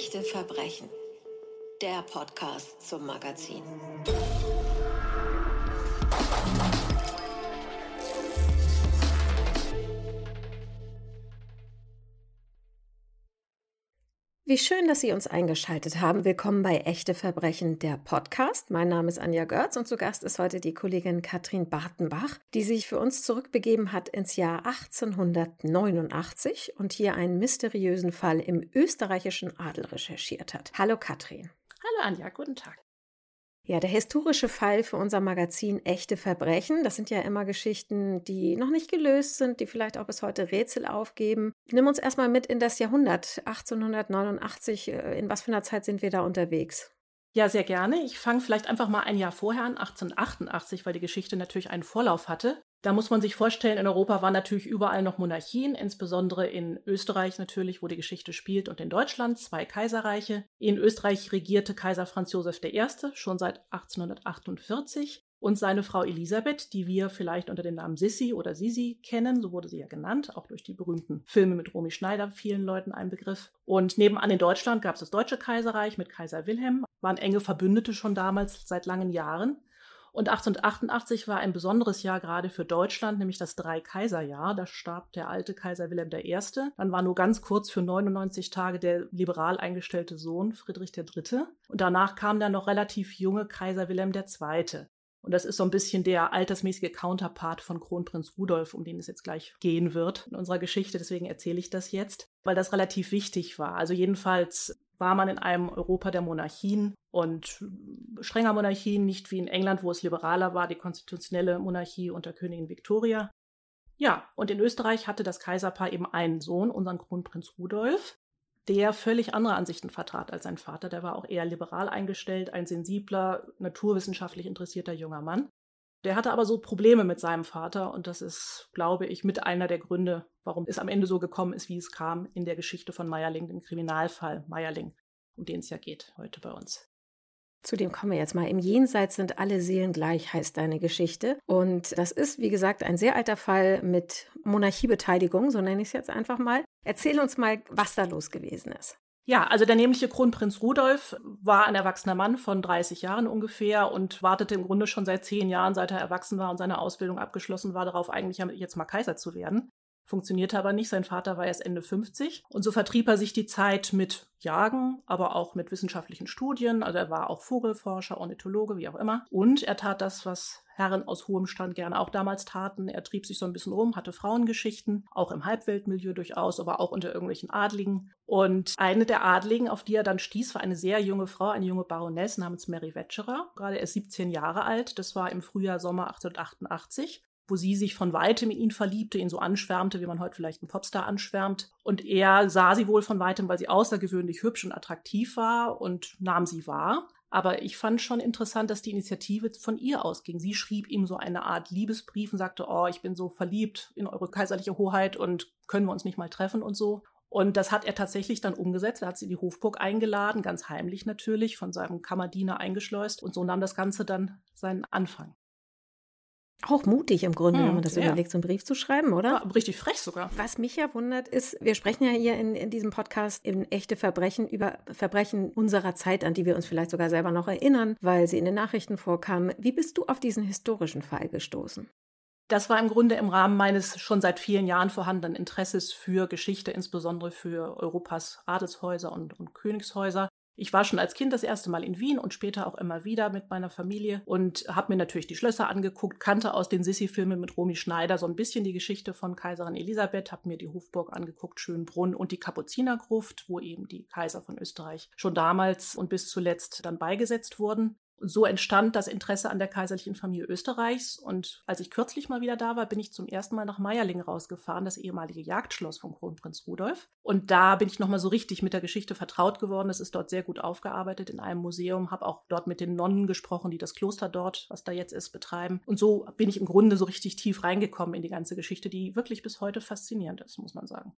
Echte Verbrechen. Der Podcast zum Magazin. Wie schön, dass Sie uns eingeschaltet haben. Willkommen bei Echte Verbrechen, der Podcast. Mein Name ist Anja Görz und zu Gast ist heute die Kollegin Katrin Bartenbach, die sich für uns zurückbegeben hat ins Jahr 1889 und hier einen mysteriösen Fall im österreichischen Adel recherchiert hat. Hallo Katrin. Hallo Anja, guten Tag. Ja, der historische Fall für unser Magazin Echte Verbrechen. Das sind ja immer Geschichten, die noch nicht gelöst sind, die vielleicht auch bis heute Rätsel aufgeben. Nimm uns erstmal mit in das Jahrhundert 1889. Äh, in was für einer Zeit sind wir da unterwegs? Ja, sehr gerne. Ich fange vielleicht einfach mal ein Jahr vorher an, 1888, weil die Geschichte natürlich einen Vorlauf hatte. Da muss man sich vorstellen, in Europa waren natürlich überall noch Monarchien, insbesondere in Österreich natürlich, wo die Geschichte spielt, und in Deutschland zwei Kaiserreiche. In Österreich regierte Kaiser Franz Josef I. schon seit 1848 und seine Frau Elisabeth, die wir vielleicht unter dem Namen Sissi oder Sisi kennen, so wurde sie ja genannt, auch durch die berühmten Filme mit Romy Schneider, vielen Leuten ein Begriff. Und nebenan in Deutschland gab es das Deutsche Kaiserreich mit Kaiser Wilhelm, waren enge Verbündete schon damals seit langen Jahren. Und 1888 war ein besonderes Jahr gerade für Deutschland, nämlich das Drei-Kaiser-Jahr. Da starb der alte Kaiser Wilhelm I. Dann war nur ganz kurz für 99 Tage der liberal eingestellte Sohn Friedrich III. Und danach kam dann noch relativ junge Kaiser Wilhelm II. Und das ist so ein bisschen der altersmäßige Counterpart von Kronprinz Rudolf, um den es jetzt gleich gehen wird in unserer Geschichte. Deswegen erzähle ich das jetzt, weil das relativ wichtig war. Also jedenfalls war man in einem Europa der Monarchien und strenger Monarchien, nicht wie in England, wo es liberaler war, die konstitutionelle Monarchie unter Königin Victoria. Ja, und in Österreich hatte das Kaiserpaar eben einen Sohn, unseren Kronprinz Rudolf der völlig andere Ansichten vertrat als sein Vater. Der war auch eher liberal eingestellt, ein sensibler, naturwissenschaftlich interessierter junger Mann. Der hatte aber so Probleme mit seinem Vater und das ist, glaube ich, mit einer der Gründe, warum es am Ende so gekommen ist, wie es kam in der Geschichte von Meierling, dem Kriminalfall Meierling, um den es ja geht heute bei uns. Zu dem kommen wir jetzt mal. Im Jenseits sind alle Seelen gleich, heißt deine Geschichte. Und das ist, wie gesagt, ein sehr alter Fall mit Monarchiebeteiligung, so nenne ich es jetzt einfach mal. Erzähl uns mal, was da los gewesen ist. Ja, also der nämliche Kronprinz Rudolf war ein erwachsener Mann von 30 Jahren ungefähr und wartete im Grunde schon seit zehn Jahren, seit er erwachsen war und seine Ausbildung abgeschlossen war, darauf eigentlich jetzt mal Kaiser zu werden. Funktionierte aber nicht. Sein Vater war erst Ende 50. Und so vertrieb er sich die Zeit mit Jagen, aber auch mit wissenschaftlichen Studien. Also er war auch Vogelforscher, Ornithologe, wie auch immer. Und er tat das, was Herren aus hohem Stand gerne auch damals taten. Er trieb sich so ein bisschen rum, hatte Frauengeschichten, auch im Halbweltmilieu durchaus, aber auch unter irgendwelchen Adligen. Und eine der Adligen, auf die er dann stieß, war eine sehr junge Frau, eine junge Baroness namens Mary Wetscherer, gerade erst 17 Jahre alt. Das war im Frühjahr, Sommer 1888 wo sie sich von weitem in ihn verliebte, ihn so anschwärmte, wie man heute vielleicht einen Popstar anschwärmt. Und er sah sie wohl von weitem, weil sie außergewöhnlich hübsch und attraktiv war und nahm sie wahr. Aber ich fand schon interessant, dass die Initiative von ihr ausging. Sie schrieb ihm so eine Art Liebesbrief und sagte, oh, ich bin so verliebt in eure kaiserliche Hoheit und können wir uns nicht mal treffen und so. Und das hat er tatsächlich dann umgesetzt. Er hat sie in die Hofburg eingeladen, ganz heimlich natürlich, von seinem Kammerdiener eingeschleust. Und so nahm das Ganze dann seinen Anfang. Auch mutig im Grunde, hm, wenn man das ja. überlegt, so einen Brief zu schreiben, oder? Ja, richtig frech sogar. Was mich ja wundert, ist, wir sprechen ja hier in, in diesem Podcast in echte Verbrechen über Verbrechen unserer Zeit, an die wir uns vielleicht sogar selber noch erinnern, weil sie in den Nachrichten vorkamen. Wie bist du auf diesen historischen Fall gestoßen? Das war im Grunde im Rahmen meines schon seit vielen Jahren vorhandenen Interesses für Geschichte, insbesondere für Europas Adelshäuser und, und Königshäuser. Ich war schon als Kind das erste Mal in Wien und später auch immer wieder mit meiner Familie und habe mir natürlich die Schlösser angeguckt, kannte aus den Sissi-Filmen mit Romy Schneider so ein bisschen die Geschichte von Kaiserin Elisabeth, habe mir die Hofburg angeguckt, Schönbrunn und die Kapuzinergruft, wo eben die Kaiser von Österreich schon damals und bis zuletzt dann beigesetzt wurden so entstand das Interesse an der kaiserlichen Familie Österreichs. Und als ich kürzlich mal wieder da war, bin ich zum ersten Mal nach Meierling rausgefahren, das ehemalige Jagdschloss von Kronprinz Rudolf. Und da bin ich nochmal so richtig mit der Geschichte vertraut geworden. Es ist dort sehr gut aufgearbeitet in einem Museum, habe auch dort mit den Nonnen gesprochen, die das Kloster dort, was da jetzt ist, betreiben. Und so bin ich im Grunde so richtig tief reingekommen in die ganze Geschichte, die wirklich bis heute faszinierend ist, muss man sagen.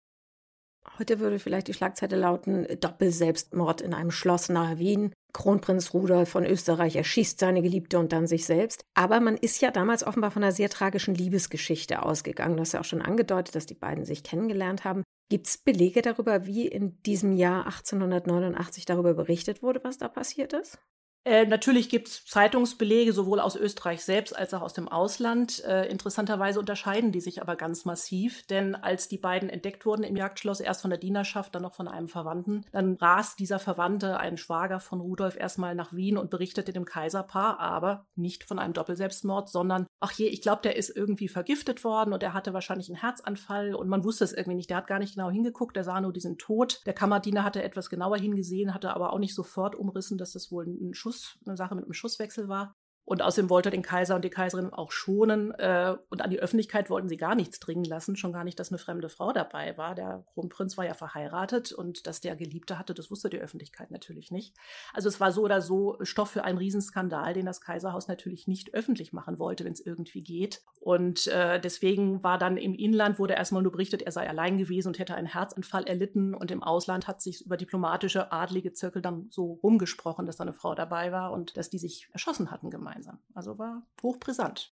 Heute würde vielleicht die Schlagzeile lauten Doppelselbstmord in einem Schloss nahe Wien. Kronprinz Rudolf von Österreich erschießt seine Geliebte und dann sich selbst. Aber man ist ja damals offenbar von einer sehr tragischen Liebesgeschichte ausgegangen. Du hast ja auch schon angedeutet, dass die beiden sich kennengelernt haben. Gibt es Belege darüber, wie in diesem Jahr 1889 darüber berichtet wurde, was da passiert ist? Äh, natürlich gibt es Zeitungsbelege, sowohl aus Österreich selbst als auch aus dem Ausland. Äh, interessanterweise unterscheiden die sich aber ganz massiv, denn als die beiden entdeckt wurden im Jagdschloss, erst von der Dienerschaft, dann noch von einem Verwandten, dann rast dieser Verwandte, ein Schwager von Rudolf, erstmal nach Wien und berichtete dem Kaiserpaar, aber nicht von einem Doppelselbstmord, sondern, ach je, ich glaube, der ist irgendwie vergiftet worden und er hatte wahrscheinlich einen Herzanfall und man wusste es irgendwie nicht. Der hat gar nicht genau hingeguckt, der sah nur diesen Tod. Der Kammerdiener hatte etwas genauer hingesehen, hatte aber auch nicht sofort umrissen, dass das wohl ein Schuss Schuss, eine Sache mit einem Schusswechsel war. Und außerdem wollte er den Kaiser und die Kaiserin auch schonen. Äh, und an die Öffentlichkeit wollten sie gar nichts dringen lassen, schon gar nicht, dass eine fremde Frau dabei war. Der Kronprinz war ja verheiratet und dass der Geliebte hatte, das wusste die Öffentlichkeit natürlich nicht. Also es war so oder so Stoff für einen Riesenskandal, den das Kaiserhaus natürlich nicht öffentlich machen wollte, wenn es irgendwie geht. Und äh, deswegen war dann im Inland, wurde erstmal nur berichtet, er sei allein gewesen und hätte einen Herzanfall erlitten. Und im Ausland hat sich über diplomatische, adlige Zirkel dann so rumgesprochen, dass da eine Frau dabei war und dass die sich erschossen hatten gemeinsam gemeinsam. Also war hochbrisant.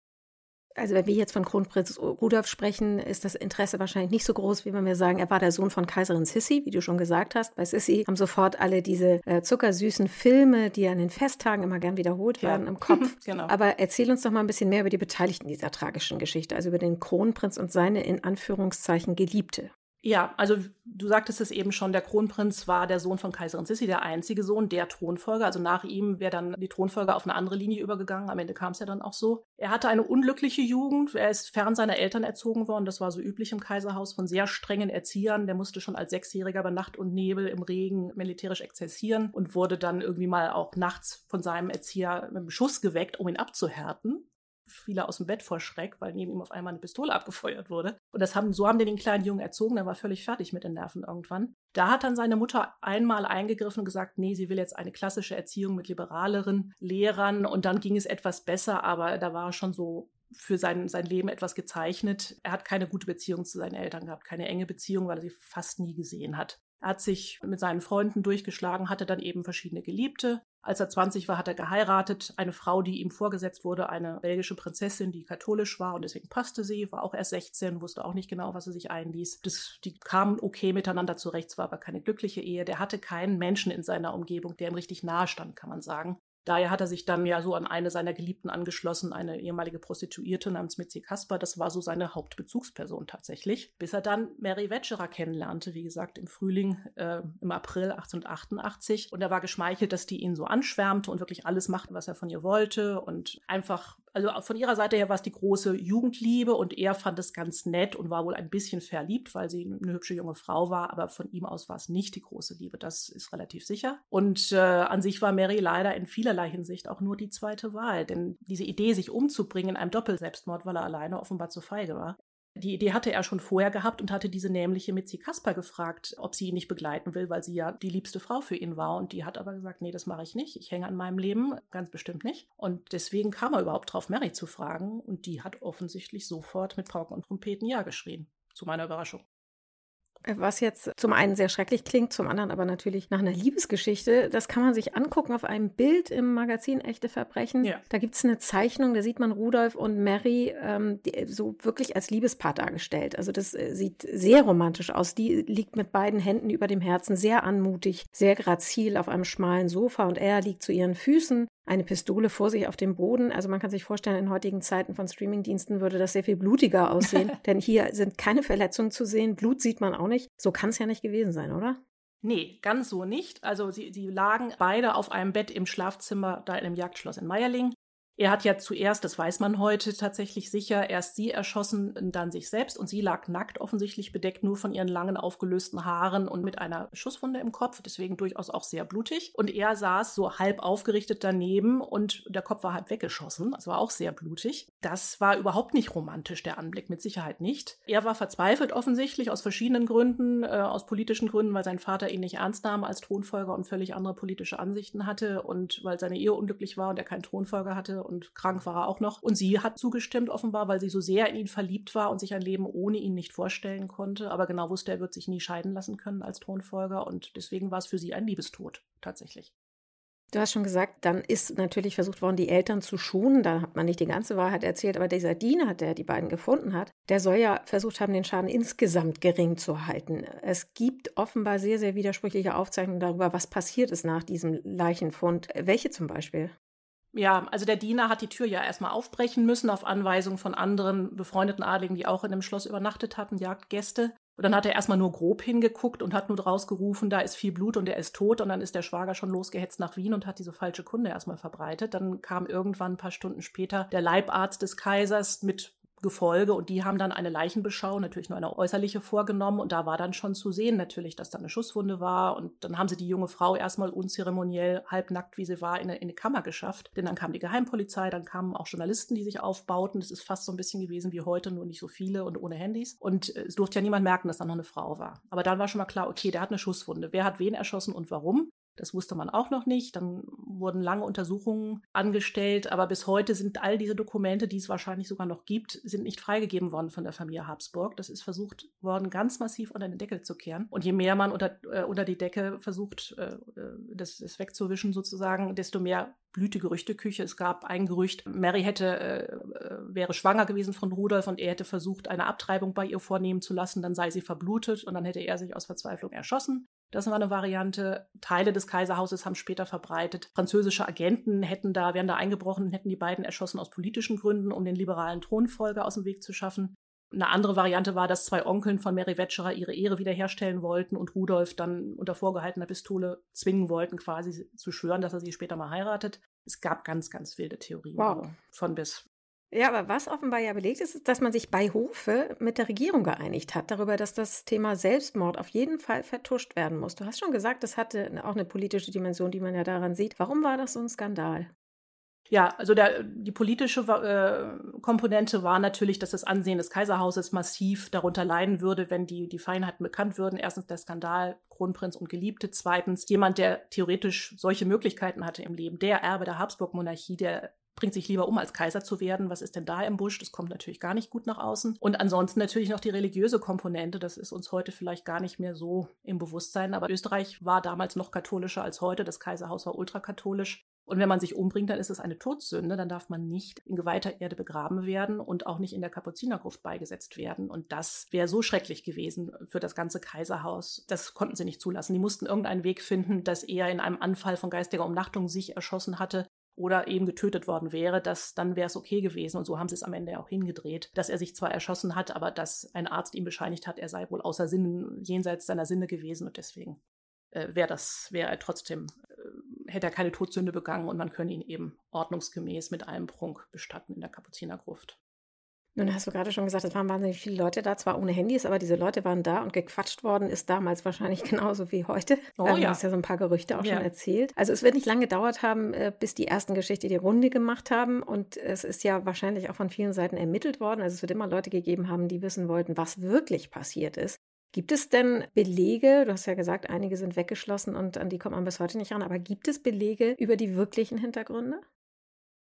Also wenn wir jetzt von Kronprinz Rudolf sprechen, ist das Interesse wahrscheinlich nicht so groß, wie wenn wir sagen, er war der Sohn von Kaiserin Sissi, wie du schon gesagt hast. Bei Sissi haben sofort alle diese äh, zuckersüßen Filme, die an den Festtagen immer gern wiederholt werden, ja. im Kopf. genau. Aber erzähl uns doch mal ein bisschen mehr über die Beteiligten dieser tragischen Geschichte, also über den Kronprinz und seine in Anführungszeichen Geliebte. Ja, also du sagtest es eben schon, der Kronprinz war der Sohn von Kaiserin Sissi, der einzige Sohn, der Thronfolger. Also nach ihm wäre dann die Thronfolge auf eine andere Linie übergegangen. Am Ende kam es ja dann auch so. Er hatte eine unglückliche Jugend. Er ist fern seiner Eltern erzogen worden. Das war so üblich im Kaiserhaus von sehr strengen Erziehern. Der musste schon als Sechsjähriger bei Nacht und Nebel im Regen militärisch exzessieren und wurde dann irgendwie mal auch nachts von seinem Erzieher mit einem Schuss geweckt, um ihn abzuhärten fiel er aus dem Bett vor Schreck, weil neben ihm auf einmal eine Pistole abgefeuert wurde. Und das haben, so haben die den kleinen Jungen erzogen, der war völlig fertig mit den Nerven irgendwann. Da hat dann seine Mutter einmal eingegriffen und gesagt, nee, sie will jetzt eine klassische Erziehung mit liberaleren Lehrern und dann ging es etwas besser, aber da war er schon so für sein, sein Leben etwas gezeichnet. Er hat keine gute Beziehung zu seinen Eltern gehabt, keine enge Beziehung, weil er sie fast nie gesehen hat. Er hat sich mit seinen Freunden durchgeschlagen, hatte dann eben verschiedene Geliebte. Als er 20 war, hat er geheiratet. Eine Frau, die ihm vorgesetzt wurde, eine belgische Prinzessin, die katholisch war und deswegen passte sie, war auch erst 16, wusste auch nicht genau, was er sich einließ. Das, die kamen okay miteinander zurecht, es war aber keine glückliche Ehe. Der hatte keinen Menschen in seiner Umgebung, der ihm richtig nahe stand, kann man sagen. Daher hat er sich dann ja so an eine seiner Geliebten angeschlossen, eine ehemalige Prostituierte namens Mitzi Kasper. Das war so seine Hauptbezugsperson tatsächlich. Bis er dann Mary Wetscherer kennenlernte, wie gesagt, im Frühling, äh, im April 1888. Und er war geschmeichelt, dass die ihn so anschwärmte und wirklich alles machte, was er von ihr wollte. Und einfach, also von ihrer Seite her war es die große Jugendliebe und er fand es ganz nett und war wohl ein bisschen verliebt, weil sie eine hübsche junge Frau war. Aber von ihm aus war es nicht die große Liebe. Das ist relativ sicher. Und äh, an sich war Mary leider in vieler vielerlei Hinsicht auch nur die zweite Wahl. Denn diese Idee, sich umzubringen in einem Doppelselbstmord, weil er alleine offenbar zu feige war, die Idee hatte er schon vorher gehabt und hatte diese nämliche Mitzi Kasper gefragt, ob sie ihn nicht begleiten will, weil sie ja die liebste Frau für ihn war. Und die hat aber gesagt, nee, das mache ich nicht. Ich hänge an meinem Leben, ganz bestimmt nicht. Und deswegen kam er überhaupt drauf, Mary zu fragen. Und die hat offensichtlich sofort mit Pauken und Trompeten Ja geschrien. Zu meiner Überraschung. Was jetzt zum einen sehr schrecklich klingt, zum anderen aber natürlich nach einer Liebesgeschichte. Das kann man sich angucken auf einem Bild im Magazin Echte Verbrechen. Ja. Da gibt es eine Zeichnung, da sieht man Rudolf und Mary ähm, die, so wirklich als Liebespaar dargestellt. Also das äh, sieht sehr romantisch aus. Die liegt mit beiden Händen über dem Herzen, sehr anmutig, sehr grazil auf einem schmalen Sofa und er liegt zu ihren Füßen eine Pistole vor sich auf dem Boden. Also man kann sich vorstellen, in heutigen Zeiten von Streamingdiensten würde das sehr viel blutiger aussehen, denn hier sind keine Verletzungen zu sehen, Blut sieht man auch nicht. So kann es ja nicht gewesen sein, oder? Nee, ganz so nicht. Also sie, sie lagen beide auf einem Bett im Schlafzimmer da in einem Jagdschloss in Meierling. Er hat ja zuerst, das weiß man heute tatsächlich sicher, erst sie erschossen, dann sich selbst und sie lag nackt, offensichtlich bedeckt nur von ihren langen aufgelösten Haaren und mit einer Schusswunde im Kopf, deswegen durchaus auch sehr blutig. Und er saß so halb aufgerichtet daneben und der Kopf war halb weggeschossen, also war auch sehr blutig. Das war überhaupt nicht romantisch, der Anblick, mit Sicherheit nicht. Er war verzweifelt offensichtlich aus verschiedenen Gründen, äh, aus politischen Gründen, weil sein Vater ihn nicht ernst nahm als Thronfolger und völlig andere politische Ansichten hatte und weil seine Ehe unglücklich war und er keinen Thronfolger hatte und krank war er auch noch. Und sie hat zugestimmt offenbar, weil sie so sehr in ihn verliebt war und sich ein Leben ohne ihn nicht vorstellen konnte, aber genau wusste, er wird sich nie scheiden lassen können als Thronfolger und deswegen war es für sie ein Liebestod tatsächlich. Du hast schon gesagt, dann ist natürlich versucht worden, die Eltern zu schonen. Da hat man nicht die ganze Wahrheit erzählt, aber dieser Diener, der die beiden gefunden hat, der soll ja versucht haben, den Schaden insgesamt gering zu halten. Es gibt offenbar sehr, sehr widersprüchliche Aufzeichnungen darüber, was passiert ist nach diesem Leichenfund. Welche zum Beispiel? Ja, also der Diener hat die Tür ja erstmal aufbrechen müssen auf Anweisung von anderen befreundeten Adligen, die auch in dem Schloss übernachtet hatten, Jagdgäste. Und dann hat er erstmal nur grob hingeguckt und hat nur draus gerufen, da ist viel Blut und er ist tot. Und dann ist der Schwager schon losgehetzt nach Wien und hat diese falsche Kunde erstmal verbreitet. Dann kam irgendwann ein paar Stunden später der Leibarzt des Kaisers mit Gefolge und die haben dann eine Leichenbeschau, natürlich nur eine äußerliche vorgenommen und da war dann schon zu sehen natürlich, dass da eine Schusswunde war und dann haben sie die junge Frau erstmal unzeremoniell, halbnackt wie sie war, in eine, in eine Kammer geschafft. Denn dann kam die Geheimpolizei, dann kamen auch Journalisten, die sich aufbauten. Das ist fast so ein bisschen gewesen wie heute, nur nicht so viele und ohne Handys. Und äh, es durfte ja niemand merken, dass da noch eine Frau war. Aber dann war schon mal klar, okay, der hat eine Schusswunde. Wer hat wen erschossen und warum? Das wusste man auch noch nicht. Dann wurden lange Untersuchungen angestellt, aber bis heute sind all diese Dokumente, die es wahrscheinlich sogar noch gibt, sind nicht freigegeben worden von der Familie Habsburg. Das ist versucht worden, ganz massiv unter den Deckel zu kehren. Und je mehr man unter, äh, unter die Decke versucht, äh, äh das, das wegzuwischen sozusagen, desto mehr blühte Gerüchteküche. Es gab ein Gerücht, Mary hätte, äh, äh, wäre schwanger gewesen von Rudolf und er hätte versucht, eine Abtreibung bei ihr vornehmen zu lassen, dann sei sie verblutet und dann hätte er sich aus Verzweiflung erschossen. Das war eine Variante. Teile des Kaiserhauses haben später verbreitet. Französische Agenten hätten da, wären da eingebrochen, hätten die beiden erschossen aus politischen Gründen, um den liberalen Thronfolger aus dem Weg zu schaffen. Eine andere Variante war, dass zwei Onkeln von Mary Wetscherer ihre Ehre wiederherstellen wollten und Rudolf dann unter vorgehaltener Pistole zwingen wollten, quasi zu schwören, dass er sie später mal heiratet. Es gab ganz, ganz wilde Theorien wow. von bis. Ja, aber was offenbar ja belegt ist, ist, dass man sich bei Hofe mit der Regierung geeinigt hat, darüber, dass das Thema Selbstmord auf jeden Fall vertuscht werden muss. Du hast schon gesagt, das hatte auch eine politische Dimension, die man ja daran sieht. Warum war das so ein Skandal? Ja, also der, die politische äh, Komponente war natürlich, dass das Ansehen des Kaiserhauses massiv darunter leiden würde, wenn die, die Feinheiten bekannt würden. Erstens der Skandal, Kronprinz und Geliebte. Zweitens jemand, der theoretisch solche Möglichkeiten hatte im Leben, der Erbe der Habsburg-Monarchie, der bringt sich lieber um, als Kaiser zu werden. Was ist denn da im Busch? Das kommt natürlich gar nicht gut nach außen. Und ansonsten natürlich noch die religiöse Komponente. Das ist uns heute vielleicht gar nicht mehr so im Bewusstsein. Aber Österreich war damals noch katholischer als heute. Das Kaiserhaus war ultrakatholisch. Und wenn man sich umbringt, dann ist es eine Todsünde. Dann darf man nicht in geweihter Erde begraben werden und auch nicht in der Kapuzinergruft beigesetzt werden. Und das wäre so schrecklich gewesen für das ganze Kaiserhaus. Das konnten sie nicht zulassen. Die mussten irgendeinen Weg finden, dass er in einem Anfall von geistiger Umnachtung sich erschossen hatte oder eben getötet worden wäre, dass dann wäre es okay gewesen. Und so haben sie es am Ende auch hingedreht, dass er sich zwar erschossen hat, aber dass ein Arzt ihm bescheinigt hat, er sei wohl außer Sinnen, jenseits seiner Sinne gewesen und deswegen äh, wäre das, wäre er trotzdem, äh, hätte er keine Todsünde begangen und man könne ihn eben ordnungsgemäß mit allem Prunk bestatten in der Kapuzinergruft. Nun hast du gerade schon gesagt, es waren wahnsinnig viele Leute da, zwar ohne Handys, aber diese Leute waren da und gequatscht worden ist damals wahrscheinlich genauso wie heute. Oh, ähm, ja. Du hast ja so ein paar Gerüchte auch ja. schon erzählt. Also es wird nicht lange gedauert haben, äh, bis die ersten Geschichte die Runde gemacht haben und es ist ja wahrscheinlich auch von vielen Seiten ermittelt worden. Also es wird immer Leute gegeben haben, die wissen wollten, was wirklich passiert ist. Gibt es denn Belege, du hast ja gesagt, einige sind weggeschlossen und an die kommt man bis heute nicht ran, aber gibt es Belege über die wirklichen Hintergründe?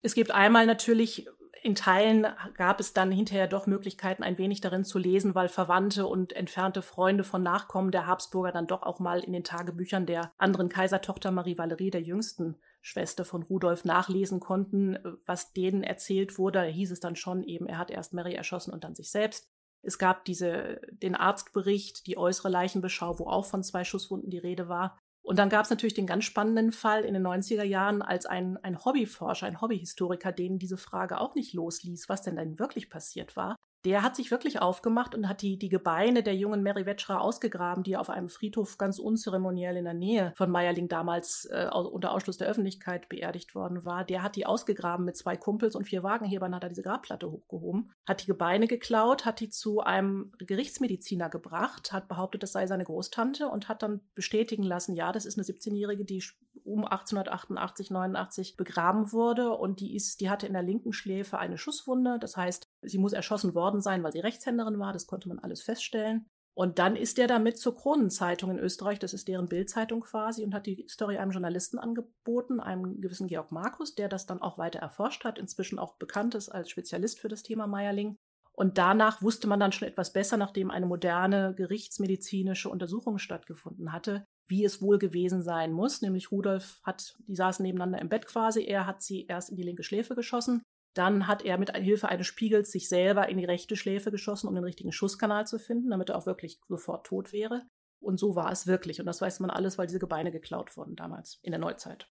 Es gibt einmal natürlich in Teilen gab es dann hinterher doch Möglichkeiten, ein wenig darin zu lesen, weil Verwandte und entfernte Freunde von Nachkommen der Habsburger dann doch auch mal in den Tagebüchern der anderen Kaisertochter Marie Valerie, der jüngsten Schwester von Rudolf, nachlesen konnten, was denen erzählt wurde. Da hieß es dann schon eben, er hat erst Mary erschossen und dann sich selbst. Es gab diese, den Arztbericht, die äußere Leichenbeschau, wo auch von zwei Schusswunden die Rede war. Und dann gab es natürlich den ganz spannenden Fall in den 90er Jahren, als ein, ein Hobbyforscher, ein Hobbyhistoriker, den diese Frage auch nicht losließ, was denn denn wirklich passiert war, der hat sich wirklich aufgemacht und hat die, die Gebeine der jungen Mary Wetschra ausgegraben, die auf einem Friedhof ganz unzeremoniell in der Nähe von Meierling damals äh, unter Ausschluss der Öffentlichkeit beerdigt worden war. Der hat die ausgegraben mit zwei Kumpels und vier Wagenhebern, hat er diese Grabplatte hochgehoben, hat die Gebeine geklaut, hat die zu einem Gerichtsmediziner gebracht, hat behauptet, das sei seine Großtante und hat dann bestätigen lassen, ja, das ist eine 17-Jährige, die um 1888, 89 begraben wurde und die ist, die hatte in der linken Schläfe eine Schusswunde. Das heißt, sie muss erschossen worden sein, weil sie Rechtshänderin war. Das konnte man alles feststellen. Und dann ist er damit zur Kronenzeitung in Österreich, das ist deren Bildzeitung quasi, und hat die Story einem Journalisten angeboten, einem gewissen Georg Markus, der das dann auch weiter erforscht hat, inzwischen auch bekannt ist als Spezialist für das Thema Meierling. Und danach wusste man dann schon etwas besser, nachdem eine moderne gerichtsmedizinische Untersuchung stattgefunden hatte, wie es wohl gewesen sein muss. Nämlich Rudolf hat, die saßen nebeneinander im Bett quasi, er hat sie erst in die linke Schläfe geschossen. Dann hat er mit Hilfe eines Spiegels sich selber in die rechte Schläfe geschossen, um den richtigen Schusskanal zu finden, damit er auch wirklich sofort tot wäre. Und so war es wirklich. Und das weiß man alles, weil diese Gebeine geklaut wurden damals in der Neuzeit.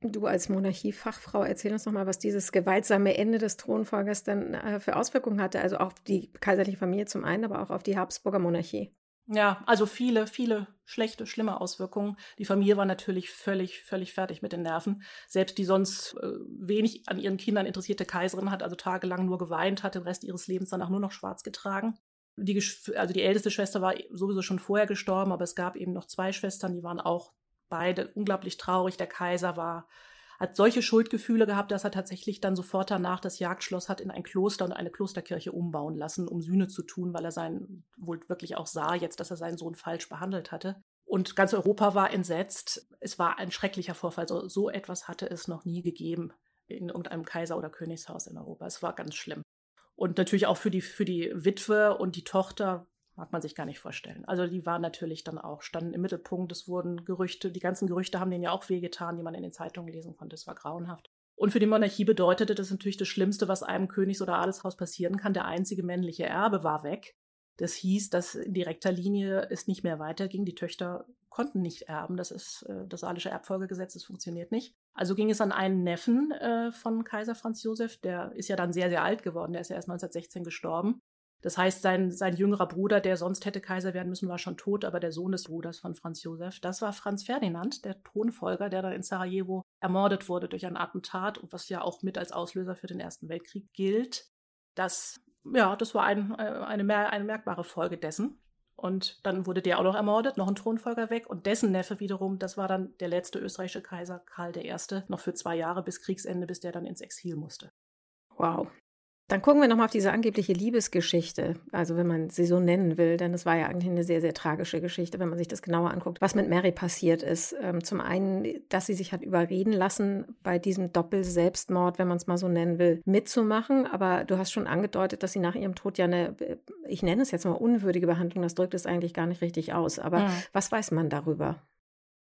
Du als Monarchiefachfrau, erzähl uns noch mal, was dieses gewaltsame Ende des Thronfolgers dann äh, für Auswirkungen hatte, also auf die kaiserliche Familie zum einen, aber auch auf die Habsburger Monarchie. Ja, also viele, viele schlechte, schlimme Auswirkungen. Die Familie war natürlich völlig, völlig fertig mit den Nerven. Selbst die sonst äh, wenig an ihren Kindern interessierte Kaiserin hat also tagelang nur geweint, hat den Rest ihres Lebens danach nur noch schwarz getragen. Die, also die älteste Schwester war sowieso schon vorher gestorben, aber es gab eben noch zwei Schwestern, die waren auch beide unglaublich traurig. Der Kaiser war hat solche Schuldgefühle gehabt, dass er tatsächlich dann sofort danach das Jagdschloss hat in ein Kloster und eine Klosterkirche umbauen lassen, um Sühne zu tun, weil er seinen wohl wirklich auch sah jetzt, dass er seinen Sohn falsch behandelt hatte. Und ganz Europa war entsetzt. Es war ein schrecklicher Vorfall. So, so etwas hatte es noch nie gegeben in irgendeinem Kaiser- oder Königshaus in Europa. Es war ganz schlimm. Und natürlich auch für die, für die Witwe und die Tochter mag man sich gar nicht vorstellen. Also die waren natürlich dann auch, standen im Mittelpunkt. Es wurden Gerüchte, die ganzen Gerüchte haben denen ja auch wehgetan, die man in den Zeitungen lesen konnte. Es war grauenhaft. Und für die Monarchie bedeutete das natürlich das Schlimmste, was einem Königs- oder Adelshaus passieren kann. Der einzige männliche Erbe war weg. Das hieß, dass in direkter Linie es nicht mehr weiterging. Die Töchter konnten nicht erben. Das ist äh, das saalische Erbfolgegesetz, das funktioniert nicht. Also ging es an einen Neffen äh, von Kaiser Franz Josef, der ist ja dann sehr, sehr alt geworden, der ist ja erst 1916 gestorben. Das heißt, sein, sein jüngerer Bruder, der sonst hätte Kaiser werden müssen, war schon tot, aber der Sohn des Bruders von Franz Josef, das war Franz Ferdinand, der Thronfolger, der dann in Sarajevo ermordet wurde durch ein Attentat, was ja auch mit als Auslöser für den Ersten Weltkrieg gilt. Das, ja, das war ein, äh, eine, eine merkbare Folge dessen. Und dann wurde der auch noch ermordet, noch ein Thronfolger weg. Und dessen Neffe wiederum, das war dann der letzte österreichische Kaiser, Karl I., noch für zwei Jahre bis Kriegsende, bis der dann ins Exil musste. Wow, dann gucken wir nochmal auf diese angebliche Liebesgeschichte, also wenn man sie so nennen will, denn es war ja eigentlich eine sehr, sehr tragische Geschichte, wenn man sich das genauer anguckt, was mit Mary passiert ist. Ähm, zum einen, dass sie sich hat überreden lassen, bei diesem Doppel-Selbstmord, wenn man es mal so nennen will, mitzumachen. Aber du hast schon angedeutet, dass sie nach ihrem Tod ja eine, ich nenne es jetzt mal unwürdige Behandlung, das drückt es eigentlich gar nicht richtig aus. Aber mhm. was weiß man darüber?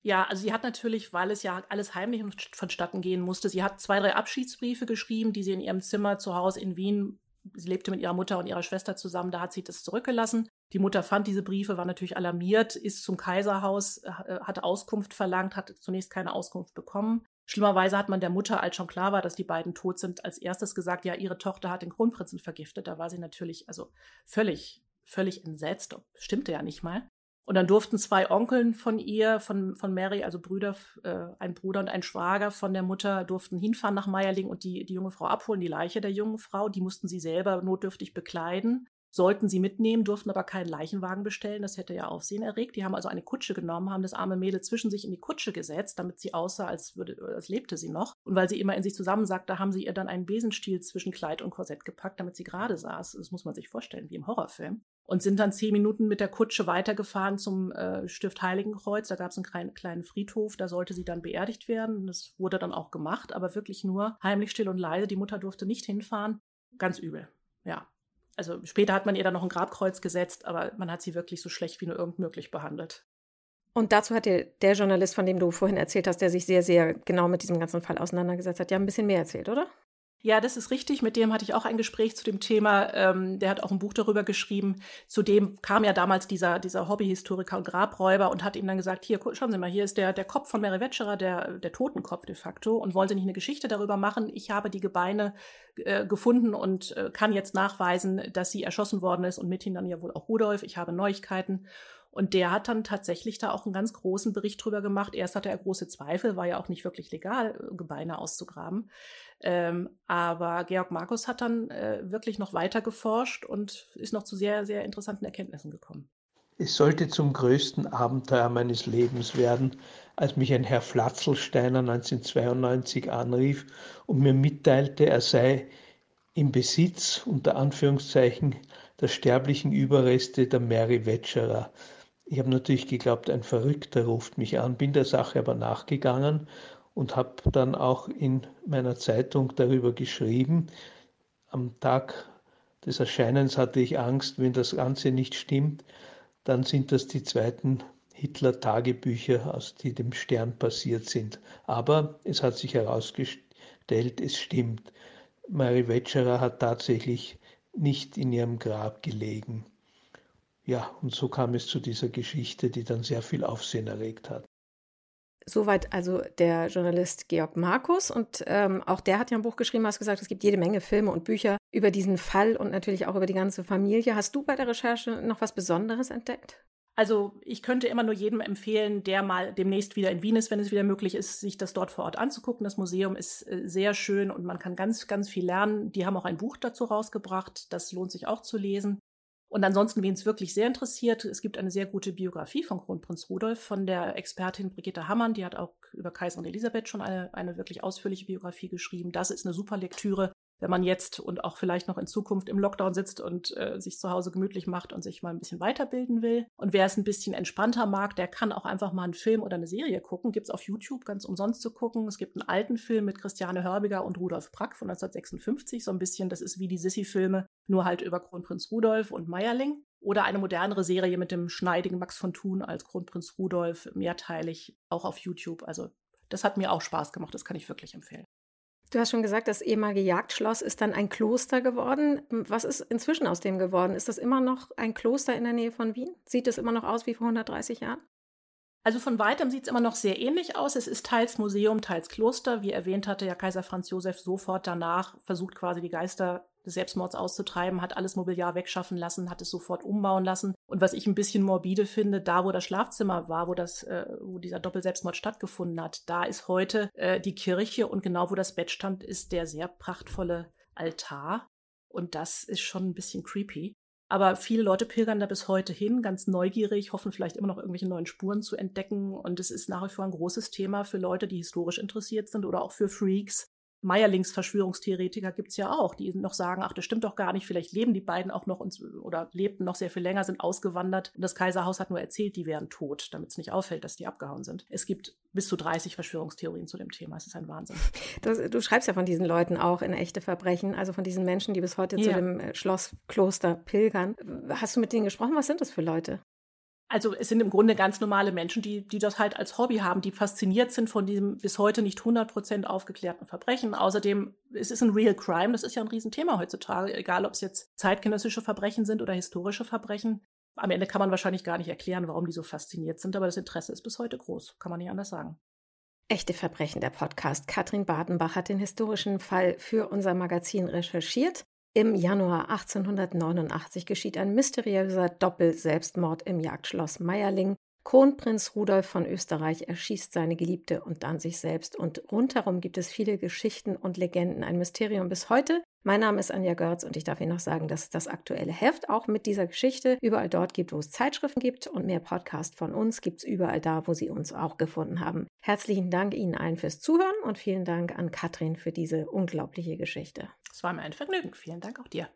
Ja, also sie hat natürlich, weil es ja alles heimlich vonstatten gehen musste, sie hat zwei, drei Abschiedsbriefe geschrieben, die sie in ihrem Zimmer zu Hause in Wien, sie lebte mit ihrer Mutter und ihrer Schwester zusammen, da hat sie das zurückgelassen. Die Mutter fand diese Briefe, war natürlich alarmiert, ist zum Kaiserhaus, äh, hat Auskunft verlangt, hat zunächst keine Auskunft bekommen. Schlimmerweise hat man der Mutter, als schon klar war, dass die beiden tot sind, als erstes gesagt, ja, ihre Tochter hat den Kronprinzen vergiftet. Da war sie natürlich also völlig, völlig entsetzt. Stimmte ja nicht mal. Und dann durften zwei Onkeln von ihr, von, von Mary, also Brüder, äh, ein Bruder und ein Schwager von der Mutter, durften hinfahren nach Meierling und die, die junge Frau abholen, die Leiche der jungen Frau. Die mussten sie selber notdürftig bekleiden, sollten sie mitnehmen, durften aber keinen Leichenwagen bestellen. Das hätte ja Aufsehen erregt. Die haben also eine Kutsche genommen, haben das arme Mädel zwischen sich in die Kutsche gesetzt, damit sie aussah, als, würde, als lebte sie noch. Und weil sie immer in sich zusammensagte, haben sie ihr dann einen Besenstiel zwischen Kleid und Korsett gepackt, damit sie gerade saß. Das muss man sich vorstellen, wie im Horrorfilm und sind dann zehn Minuten mit der Kutsche weitergefahren zum äh, Stift Heiligenkreuz. Da gab es einen kleinen, kleinen Friedhof, da sollte sie dann beerdigt werden. Das wurde dann auch gemacht, aber wirklich nur heimlich still und leise. Die Mutter durfte nicht hinfahren. Ganz übel, ja. Also später hat man ihr dann noch ein Grabkreuz gesetzt, aber man hat sie wirklich so schlecht wie nur irgend möglich behandelt. Und dazu hat dir der Journalist, von dem du vorhin erzählt hast, der sich sehr, sehr genau mit diesem ganzen Fall auseinandergesetzt hat, ja ein bisschen mehr erzählt, oder? Ja, das ist richtig. Mit dem hatte ich auch ein Gespräch zu dem Thema. Ähm, der hat auch ein Buch darüber geschrieben. Zudem kam ja damals dieser, dieser Hobbyhistoriker und Grabräuber und hat ihm dann gesagt, hier, schauen Sie mal, hier ist der, der Kopf von Mary Wetscherer, der, der Totenkopf de facto. Und wollen Sie nicht eine Geschichte darüber machen? Ich habe die Gebeine äh, gefunden und äh, kann jetzt nachweisen, dass sie erschossen worden ist und mithin dann ja wohl auch Rudolf. Ich habe Neuigkeiten. Und der hat dann tatsächlich da auch einen ganz großen Bericht drüber gemacht. Erst hatte er große Zweifel, war ja auch nicht wirklich legal, äh, Gebeine auszugraben. Ähm, aber Georg Markus hat dann äh, wirklich noch weiter geforscht und ist noch zu sehr, sehr interessanten Erkenntnissen gekommen. Es sollte zum größten Abenteuer meines Lebens werden, als mich ein Herr Flatzelsteiner 1992 anrief und mir mitteilte, er sei im Besitz unter Anführungszeichen der sterblichen Überreste der Mary Wetscherer. Ich habe natürlich geglaubt, ein Verrückter ruft mich an, bin der Sache aber nachgegangen und habe dann auch in meiner Zeitung darüber geschrieben. Am Tag des Erscheinens hatte ich Angst, wenn das Ganze nicht stimmt, dann sind das die zweiten Hitler-Tagebücher, aus die dem Stern passiert sind. Aber es hat sich herausgestellt, es stimmt. Mary Wetscherer hat tatsächlich nicht in ihrem Grab gelegen. Ja, und so kam es zu dieser Geschichte, die dann sehr viel Aufsehen erregt hat. Soweit also der Journalist Georg Markus. Und ähm, auch der hat ja ein Buch geschrieben, hast gesagt, es gibt jede Menge Filme und Bücher über diesen Fall und natürlich auch über die ganze Familie. Hast du bei der Recherche noch was Besonderes entdeckt? Also ich könnte immer nur jedem empfehlen, der mal demnächst wieder in Wien ist, wenn es wieder möglich ist, sich das dort vor Ort anzugucken. Das Museum ist äh, sehr schön und man kann ganz, ganz viel lernen. Die haben auch ein Buch dazu rausgebracht. Das lohnt sich auch zu lesen. Und ansonsten, wen es wirklich sehr interessiert, es gibt eine sehr gute Biografie von Kronprinz Rudolf von der Expertin Brigitte Hammann. Die hat auch über Kaiserin Elisabeth schon eine, eine wirklich ausführliche Biografie geschrieben. Das ist eine super Lektüre wenn man jetzt und auch vielleicht noch in Zukunft im Lockdown sitzt und äh, sich zu Hause gemütlich macht und sich mal ein bisschen weiterbilden will. Und wer es ein bisschen entspannter mag, der kann auch einfach mal einen Film oder eine Serie gucken. Gibt es auf YouTube ganz umsonst zu gucken. Es gibt einen alten Film mit Christiane Hörbiger und Rudolf Prack von 1956. So ein bisschen, das ist wie die Sissi-Filme, nur halt über Kronprinz Rudolf und Meierling. Oder eine modernere Serie mit dem schneidigen Max von Thun als Kronprinz Rudolf, mehrteilig, auch auf YouTube. Also das hat mir auch Spaß gemacht, das kann ich wirklich empfehlen. Du hast schon gesagt, das ehemalige Jagdschloss ist dann ein Kloster geworden. Was ist inzwischen aus dem geworden? Ist das immer noch ein Kloster in der Nähe von Wien? Sieht es immer noch aus wie vor 130 Jahren? Also von weitem sieht es immer noch sehr ähnlich aus. Es ist teils Museum, teils Kloster. Wie erwähnt hatte ja Kaiser Franz Josef sofort danach versucht quasi die Geister des Selbstmords auszutreiben, hat alles Mobiliar wegschaffen lassen, hat es sofort umbauen lassen. Und was ich ein bisschen morbide finde, da wo das Schlafzimmer war, wo das, äh, wo dieser Doppelselbstmord stattgefunden hat, da ist heute äh, die Kirche und genau wo das Bett stand, ist der sehr prachtvolle Altar. Und das ist schon ein bisschen creepy. Aber viele Leute pilgern da bis heute hin, ganz neugierig, hoffen vielleicht immer noch irgendwelche neuen Spuren zu entdecken. Und es ist nach wie vor ein großes Thema für Leute, die historisch interessiert sind oder auch für Freaks, Meierlings Verschwörungstheoretiker gibt es ja auch, die noch sagen, ach, das stimmt doch gar nicht, vielleicht leben die beiden auch noch uns, oder lebten noch sehr viel länger, sind ausgewandert und das Kaiserhaus hat nur erzählt, die wären tot, damit es nicht auffällt, dass die abgehauen sind. Es gibt bis zu 30 Verschwörungstheorien zu dem Thema. Es ist ein Wahnsinn. Das, du schreibst ja von diesen Leuten auch in echte Verbrechen, also von diesen Menschen, die bis heute ja. zu dem äh, Schlosskloster pilgern. Hast du mit denen gesprochen? Was sind das für Leute? Also es sind im Grunde ganz normale Menschen, die, die das halt als Hobby haben, die fasziniert sind von diesem bis heute nicht 100% aufgeklärten Verbrechen. Außerdem, es ist ein Real Crime, das ist ja ein Riesenthema heutzutage, egal ob es jetzt zeitgenössische Verbrechen sind oder historische Verbrechen. Am Ende kann man wahrscheinlich gar nicht erklären, warum die so fasziniert sind, aber das Interesse ist bis heute groß, kann man nicht anders sagen. Echte Verbrechen, der Podcast. Katrin Badenbach hat den historischen Fall für unser Magazin recherchiert. Im Januar 1889 geschieht ein mysteriöser Doppelselbstmord im Jagdschloss Meierling. Kronprinz Rudolf von Österreich erschießt seine Geliebte und dann sich selbst. Und rundherum gibt es viele Geschichten und Legenden, ein Mysterium bis heute. Mein Name ist Anja Görz und ich darf Ihnen noch sagen, dass es das aktuelle Heft auch mit dieser Geschichte überall dort gibt, wo es Zeitschriften gibt und mehr Podcasts von uns gibt es überall da, wo Sie uns auch gefunden haben. Herzlichen Dank Ihnen allen fürs Zuhören und vielen Dank an Katrin für diese unglaubliche Geschichte. Es war mir ein Vergnügen. Vielen Dank auch dir.